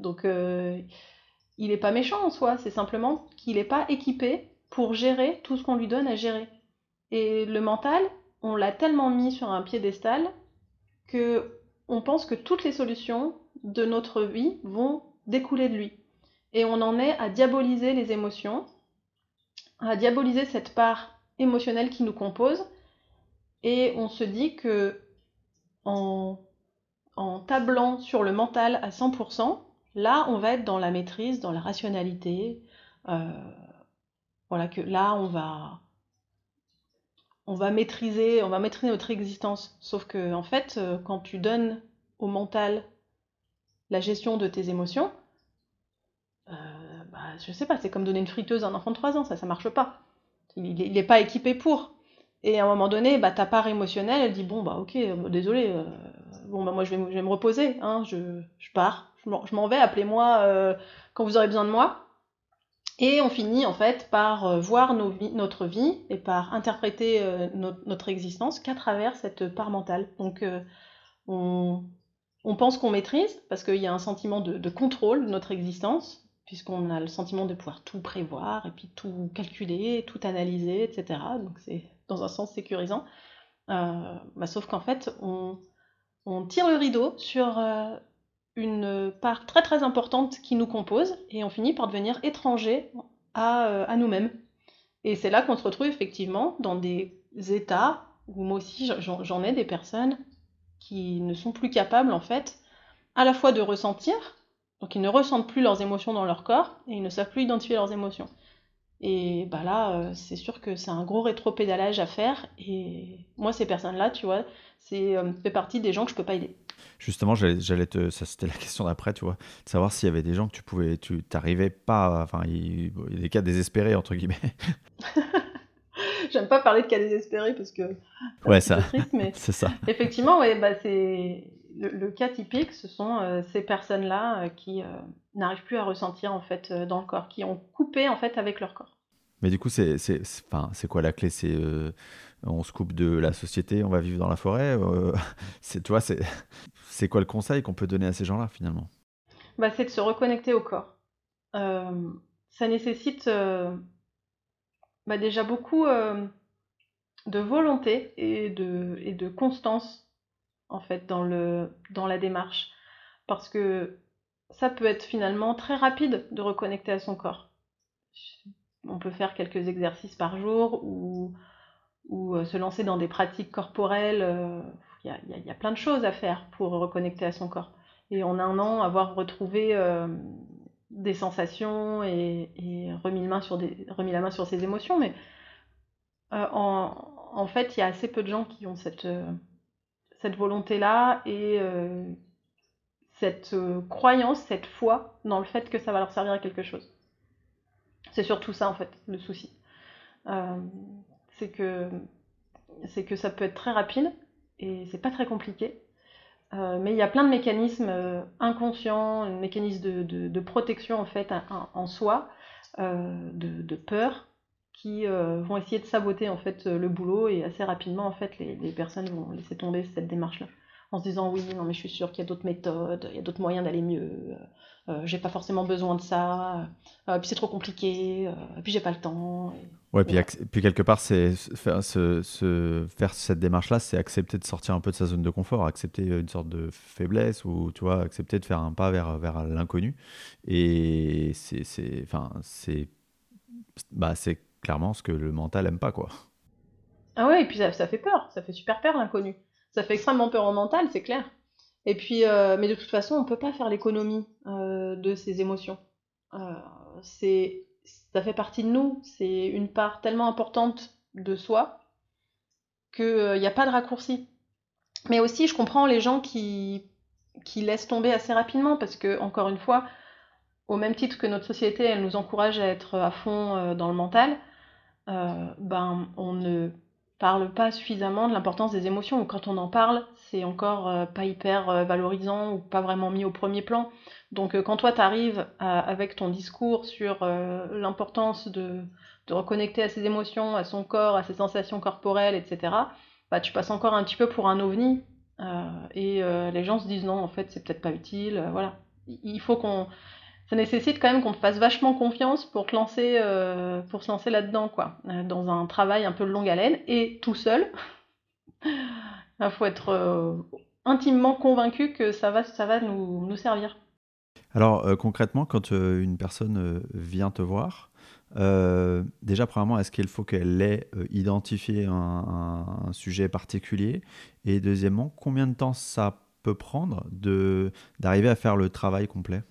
S1: Donc, il n'est pas méchant en soi, c'est simplement qu'il n'est pas équipé pour gérer tout ce qu'on lui donne à gérer. Et le mental, on l'a tellement mis sur un piédestal que on pense que toutes les solutions de notre vie vont découler de lui. Et on en est à diaboliser les émotions, à diaboliser cette part émotionnelle qui nous compose, et on se dit que en, en tablant sur le mental à 100%, là on va être dans la maîtrise, dans la rationalité, euh, voilà que là on va on va maîtriser, on va maîtriser notre existence. Sauf que en fait, euh, quand tu donnes au mental la gestion de tes émotions, euh, bah, je sais pas, c'est comme donner une friteuse à un enfant de 3 ans, ça, ça marche pas. Il n'est pas équipé pour. Et à un moment donné, bah, ta part émotionnelle, elle dit bon bah ok, euh, désolé, euh, bon bah moi je vais, me reposer, hein, je, pars, je m'en vais, appelez-moi quand vous aurez besoin de moi. Et on finit en fait par euh, voir notre vie et par interpréter euh, notre existence qu'à travers cette part mentale. Donc euh, on, pense qu'on maîtrise parce qu'il y a un sentiment de, contrôle de notre existence, puisqu'on a le sentiment de pouvoir tout prévoir et puis tout calculer, tout analyser, etc. Donc c'est dans un sens sécurisant. Bah, sauf qu'en fait on, on, tire le rideau sur une part très très importante qui nous compose et on finit par devenir étranger à, euh, à nous-mêmes. Et c'est là qu'on se retrouve effectivement dans des états où moi aussi j'en ai des personnes qui ne sont plus capables en fait à la fois de ressentir, donc ils ne ressentent plus leurs émotions dans leur corps et ils ne savent plus identifier leurs émotions. Et bah là, euh, c'est sûr que c'est un gros rétro-pédalage à faire. Et moi, ces personnes-là, tu vois, c'est euh, fait partie des gens que je peux pas aider.
S2: Justement, j'allais te, ça c'était la question d'après, tu vois, de savoir s'il y avait des gens que tu pouvais, tu t'arrivais pas, enfin, il, y a des cas désespérés entre guillemets.
S1: J'aime pas parler de cas désespérés parce que
S2: ouais, ça, mais c'est ça.
S1: Effectivement, ouais, bah c'est le, cas typique, ce sont euh, ces personnes-là euh, qui euh, n'arrivent plus à ressentir en fait dans le corps, qui ont coupé en fait avec leur corps.
S2: Mais du coup, c'est c'est quoi la clé? C'est on se coupe de la société, on va vivre dans la forêt. c'est toi, c'est c'est quoi le conseil qu'on peut donner à ces gens-là finalement?
S1: Bah, c'est de se reconnecter au corps. ça nécessite bah, déjà beaucoup de volonté et de, et de constance en fait dans, le, dans la démarche. Parce que ça peut être finalement très rapide de reconnecter à son corps. On peut faire quelques exercices par jour ou, ou euh, se lancer dans des pratiques corporelles. Euh, il y, a, plein de choses à faire pour reconnecter à son corps. Et en un an, avoir retrouvé euh, des sensations et, remis, la main sur ses émotions. Mais en, fait, il y a assez peu de gens qui ont cette, volonté-là et cette croyance, cette foi dans le fait que ça va leur servir à quelque chose. C'est surtout ça en fait le souci. C'est que c'est que ça peut être très rapide et c'est pas très compliqué. mais il y a plein de mécanismes inconscients, de mécanismes de, protection en fait en, soi, de, peur, qui vont essayer de saboter en fait le boulot et assez rapidement en fait les personnes vont laisser tomber cette démarche-là en se disant oui, non mais je suis sûre qu'il y a d'autres méthodes, il y a d'autres moyens d'aller mieux, euh, euh, j'ai pas forcément besoin de ça, euh, puis c'est trop compliqué, puis j'ai pas le temps.
S2: ouais, puis, puis quelque part, c'est faire, faire cette démarche-là, c'est accepter de sortir un peu de sa zone de confort, accepter une sorte de faiblesse ou tu vois, accepter de faire un pas vers, vers l'inconnu. Et c'est, enfin, c'est, bah, c'est clairement ce que le mental aime pas, quoi.
S1: Ah ouais, et puis ça, ça fait peur, ça fait super peur l'inconnu. Ça fait extrêmement peur au mental, c'est clair. Et puis, euh, mais de toute façon, on ne peut pas faire l'économie euh, de ces émotions. Euh, ça fait partie de nous. C'est une part tellement importante de soi qu'il n'y a pas de raccourci. Mais aussi, je comprends les gens qui, qui laissent tomber assez rapidement parce que, encore une fois, au même titre que notre société, elle nous encourage à être à fond dans le mental, ben, on ne parle pas suffisamment de l'importance des émotions, ou quand on en parle, c'est encore euh, pas hyper euh, valorisant ou pas vraiment mis au premier plan. Donc euh, quand toi t'arrives avec ton discours sur l'importance de, de, reconnecter à ses émotions, à son corps, à ses sensations corporelles, etc., bah, tu passes encore un petit peu pour un ovni, et les gens se disent non, en fait c'est peut-être pas utile, voilà. Il faut qu'on ça nécessite quand même qu'on te fasse vachement confiance pour te lancer, euh, pour se lancer là-dedans, quoi, euh, dans un travail un peu longue haleine et tout seul. Il faut être euh, intimement convaincu que ça va, ça va nous, nous servir.
S2: Alors concrètement, quand une personne vient te voir, déjà premièrement, est-ce qu'il faut qu'elle ait identifié un, un, sujet particulier? Et deuxièmement, combien de temps ça peut prendre d'arriver à faire le travail complet?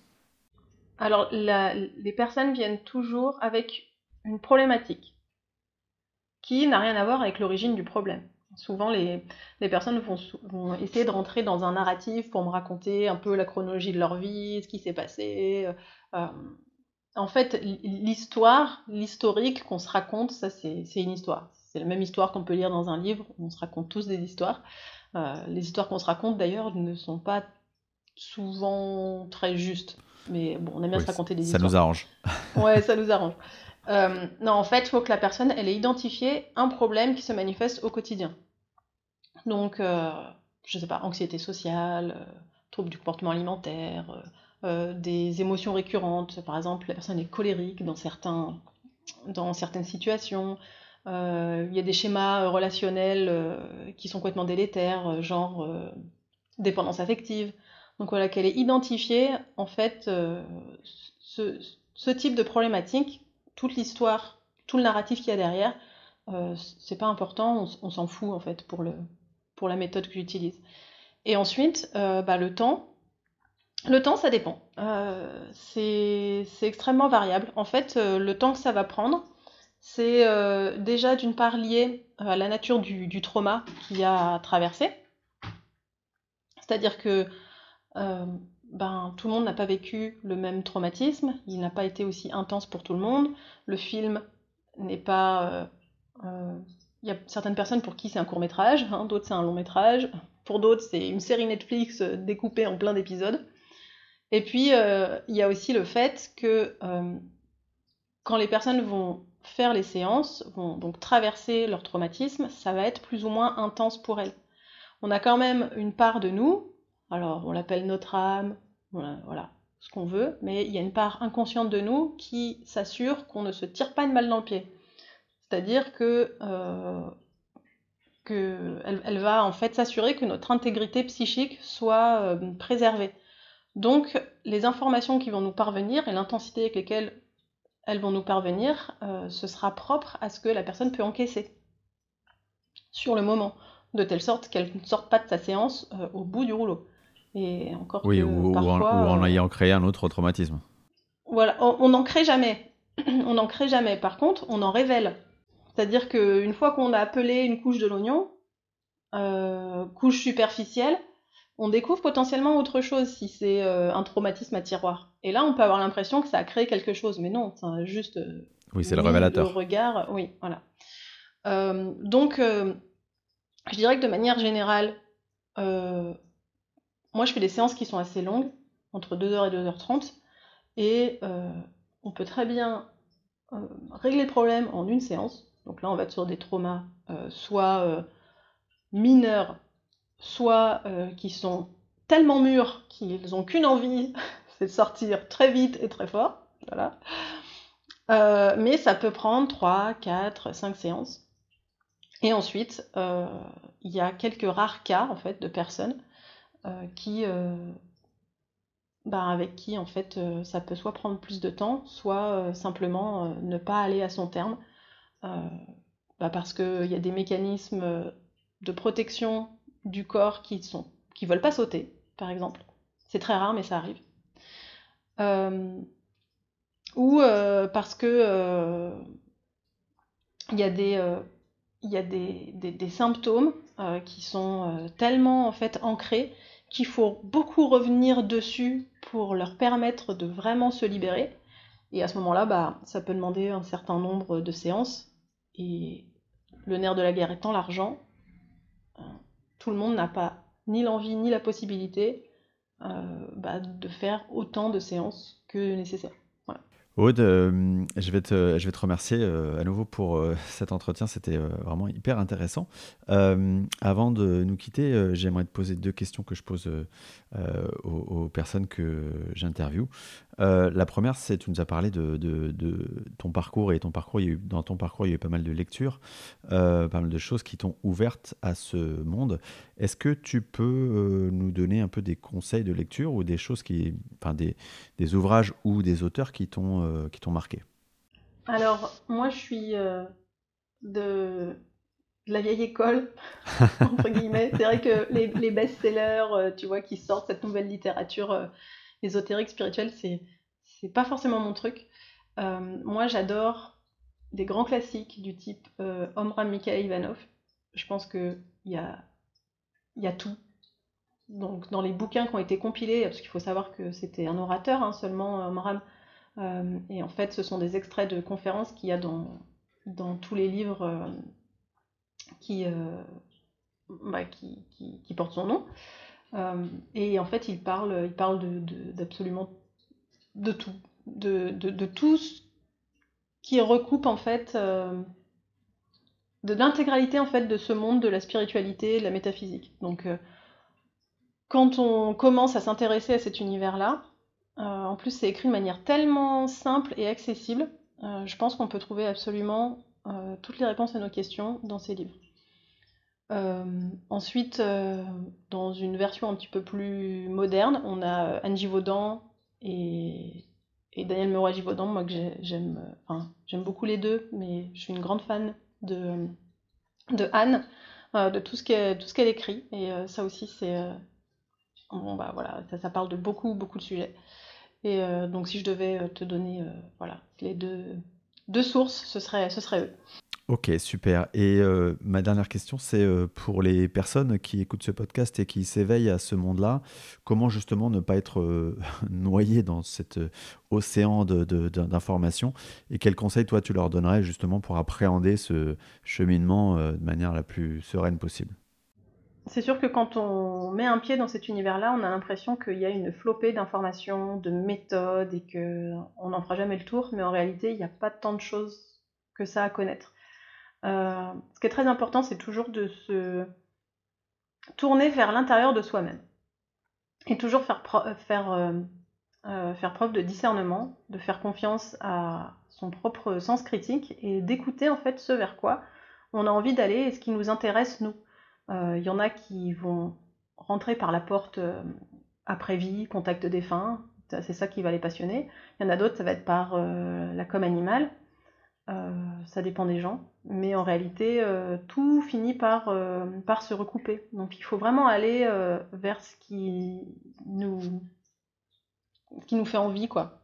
S1: Alors, les personnes viennent toujours avec une problématique qui n'a rien à voir avec l'origine du problème. Souvent, les, personnes vont, essayer de rentrer dans un narratif pour me raconter un peu la chronologie de leur vie, ce qui s'est passé. Euh, en fait, l'histoire, l'historique qu'on se raconte, ça c'est une histoire. C'est la même histoire qu'on peut lire dans un livre, on se raconte tous des histoires. Euh, les histoires qu'on se raconte d'ailleurs ne sont pas souvent très justes. Mais bon, on aime bien se raconter des
S2: histoires. Ça nous arrange.
S1: ouais, ça nous arrange. Euh, non, en fait, il faut que la personne, elle ait identifié un problème qui se manifeste au quotidien. Donc, euh, je sais pas, anxiété sociale, euh, trouble du comportement alimentaire, euh, des émotions récurrentes. Par exemple, la personne est colérique dans, certains, dans certaines situations. Il y a des schémas relationnels qui sont complètement délétères, genre dépendance affective. Donc voilà, qu'elle ait identifié en fait euh, ce, type de problématique, toute l'histoire, tout le narratif qu'il y a derrière, euh, c'est pas important, on, s'en fout en fait pour, le, pour la méthode que j'utilise. Et ensuite, euh, bah, le temps. Le temps, ça dépend. c'est extrêmement variable. En fait, le temps que ça va prendre, c'est déjà d'une part lié à la nature du, du trauma qu'il a traversé. C'est-à-dire que euh, ben, tout le monde n'a pas vécu le même traumatisme, il n'a pas été aussi intense pour tout le monde. Le film n'est pas. Euh, euh, il y a certaines personnes pour qui c'est un court métrage, hein, d'autres c'est un long métrage, pour d'autres c'est une série Netflix découpée en plein d'épisodes. Et puis il y a aussi le fait que quand les personnes vont faire les séances, vont donc traverser leur traumatisme, ça va être plus ou moins intense pour elles. On a quand même une part de nous, alors, on l'appelle notre âme, voilà, ce qu'on veut, mais il y a une part inconsciente de nous qui s'assure qu'on ne se tire pas une balle dans le pied. C'est-à-dire que, euh, elle, va en fait s'assurer que notre intégrité psychique soit euh, préservée. Donc, les informations qui vont nous parvenir et l'intensité avec lesquelles elles vont nous parvenir, euh, ce sera propre à ce que la personne peut encaisser sur le moment, de telle sorte qu'elle ne sorte pas de sa séance au bout du rouleau
S2: encore oui, ou, en, euh, ayant créé un autre traumatisme.
S1: Voilà, on n'en crée jamais. on n'en crée jamais. Par contre, on en révèle. C'est-à-dire qu'une fois qu'on a appelé une couche de l'oignon, euh, couche superficielle, on découvre potentiellement autre chose si c'est euh, un traumatisme à tiroir. Et là, on peut avoir l'impression que ça a créé quelque chose, mais non, c'est juste.
S2: oui, c'est le révélateur.
S1: Le regard, oui, voilà. donc, je dirais que de manière générale, moi, je fais des séances qui sont assez longues, entre 2h et 2h30, et euh, on peut très bien régler le problème en une séance. Donc là, on va être sur des traumas soit mineurs, soit qui sont tellement mûrs qu'ils n'ont qu'une envie, c'est de sortir très vite et très fort. Voilà. mais ça peut prendre 3, 4, 5 séances. Et ensuite, euh, il y a quelques rares cas en fait de personnes euh, qui, euh, bah, avec qui en fait ça peut soit prendre plus de temps, soit simplement ne pas aller à son terme, bah, parce qu'il y a des mécanismes de protection du corps qui sont qui veulent pas sauter, par exemple. C'est très rare, mais ça arrive. ou parce que il y a des y a des, symptômes euh, qui sont euh, tellement en fait ancrés qu'il faut beaucoup revenir dessus pour leur permettre de vraiment se libérer. Et à ce moment-là, bah, ça peut demander un certain nombre de séances. Et le nerf de la guerre étant l'argent, euh, tout le monde n'a pas ni l'envie ni la possibilité bah, de faire autant de séances que nécessaire.
S2: Aude, euh, je, vais te, remercier euh, à nouveau pour euh, cet entretien, c'était vraiment hyper intéressant. avant de nous quitter, j'aimerais te poser deux questions que je pose aux, personnes que j'interviewe. La première, c'est tu nous as parlé de, ton parcours et ton parcours, il y a eu, dans ton parcours, il y a eu pas mal de lectures, pas mal de choses qui t'ont ouverte à ce monde. Est-ce que tu peux nous donner un peu des conseils de lecture ou des choses qui, enfin des, des ouvrages ou des auteurs qui t'ont euh, qui t'ont marqué?
S1: Alors, moi, je suis euh, de, la vieille école, entre guillemets. C'est vrai que les, les best-sellers, euh, tu vois, qui sortent cette nouvelle littérature ésotérique, spirituelle, c'est, c'est pas forcément mon truc. moi, j'adore des grands classiques du type Omram Mikhail Ivanov. Je pense qu'il y a, y a tout. Donc, dans les bouquins qui ont été compilés, parce qu'il faut savoir que c'était un orateur hein, seulement, Omram, euh, et en fait, ce sont des extraits de conférences qu'il y a dans, tous les livres euh, euh, bah, qui, portent son nom. Et en fait, il parle, d'absolument de, tout, de, tout ce qui recoupe en fait de l'intégralité en fait de ce monde de la spiritualité, de la métaphysique. Donc, quand on commence à s'intéresser à cet univers-là, euh, en plus, c'est écrit de manière tellement simple et accessible. Euh, je pense qu'on peut trouver absolument euh, toutes les réponses à nos questions dans ces livres. Ensuite, dans une version un petit peu plus moderne, on a Angie Vaudan et, Daniel Meroy Vaudan, moi j'aime beaucoup les deux, mais je suis une grande fan de, Anne, de tout ce qu'elle écrit. Et ça aussi, c'est. bon, bah voilà, ça, parle de beaucoup, beaucoup de sujets. Et euh, donc, si je devais euh, te donner euh, voilà, les deux, deux sources, ce serait, ce serait eux.
S2: Ok, super. Et ma dernière question, c'est pour les personnes qui écoutent ce podcast et qui s'éveillent à ce monde-là, comment justement ne pas être noyé dans cet océan d'informations et quels conseils toi tu leur donnerais justement pour appréhender ce cheminement de manière la plus sereine possible?
S1: C'est sûr que quand on met un pied dans cet univers-là, on a l'impression qu'il y a une flopée d'informations, de méthodes et qu'on n'en fera jamais le tour, mais en réalité, il n'y a pas tant de choses que ça à connaître. Euh, ce qui est très important, c'est toujours de se tourner vers l'intérieur de soi-même et toujours faire, faire, euh, euh, faire preuve de discernement, de faire confiance à son propre sens critique et d'écouter en fait ce vers quoi on a envie d'aller et ce qui nous intéresse nous. Il euh, y en a qui vont rentrer par la porte euh, après-vie, contact défunt, c'est ça qui va les passionner. Il y en a d'autres, ça va être par euh, la com animale, ça dépend des gens. Mais en réalité, tout finit par, par se recouper. Donc il faut vraiment aller vers ce qui nous, fait envie, quoi.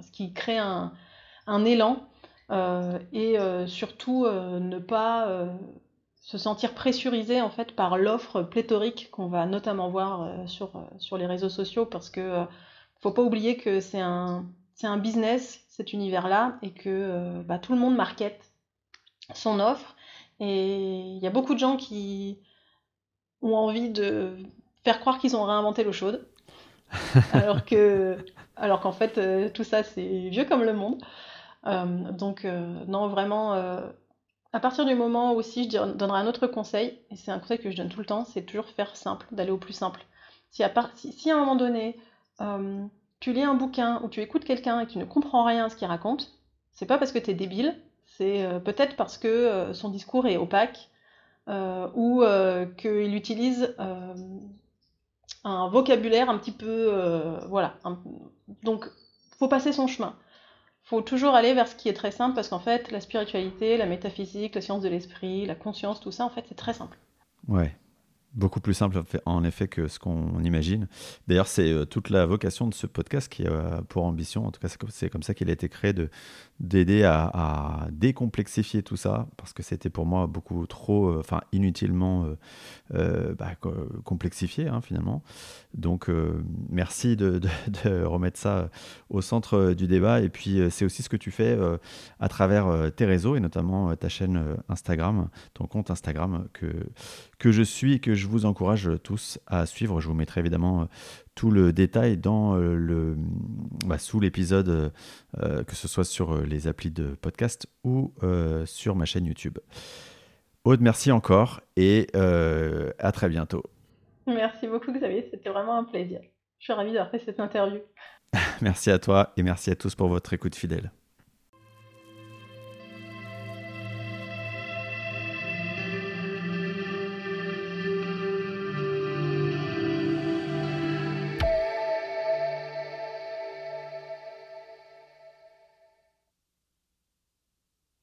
S1: ce qui crée un, élan. et surtout ne pas se sentir pressurisé en fait par l'offre pléthorique qu'on va notamment voir euh, sur, euh, les réseaux sociaux parce que euh, faut pas oublier que c'est un business cet univers-là et que bah, tout le monde market son offre. Et il y a beaucoup de gens qui ont envie de faire croire qu'ils ont réinventé l'eau chaude. Alors que alors qu'en fait tout ça c'est vieux comme le monde. Donc, non, vraiment, à partir du moment où si je donnerai un autre conseil, et c'est un conseil que je donne tout le temps, c'est toujours faire simple, d'aller au plus simple. Si à, si, à un moment donné, tu lis un bouquin ou tu écoutes quelqu'un et tu ne comprends rien à ce qu'il raconte, c'est pas parce que tu es débile, c'est peut-être parce que son discours est opaque, euh, ou euh, qu'il utilise euh, un vocabulaire un petit peu. voilà. Donc, faut passer son chemin. faut toujours aller vers ce qui est très simple parce qu'en fait, la spiritualité, la métaphysique, la science de l'esprit, la conscience, tout ça, en fait, c'est très simple.
S2: Ouais. Beaucoup plus simple en effet que ce qu'on imagine. D'ailleurs, c'est toute la vocation de ce podcast qui a pour ambition, en tout cas c'est comme ça qu'il a été créé, de, d'aider à, décomplexifier tout ça, parce que c'était pour moi beaucoup trop, euh, enfin inutilement euh, euh, bah, complexifié hein, finalement. Donc merci de, remettre ça au centre du débat. Et puis c'est aussi ce que tu fais à travers tes réseaux, et notamment ta chaîne Instagram, ton compte Instagram que, que je suis et que je vous encourage tous à suivre. Je vous mettrai évidemment tout le détail dans euh, le, bah, sous l'épisode, euh, que ce soit sur euh, les applis de podcast ou sur ma chaîne YouTube. Aude, merci encore et à très bientôt.
S1: Merci beaucoup Xavier, c'était vraiment un plaisir. Je suis ravie d'avoir fait cette interview.
S2: merci à toi et merci à tous pour votre écoute fidèle.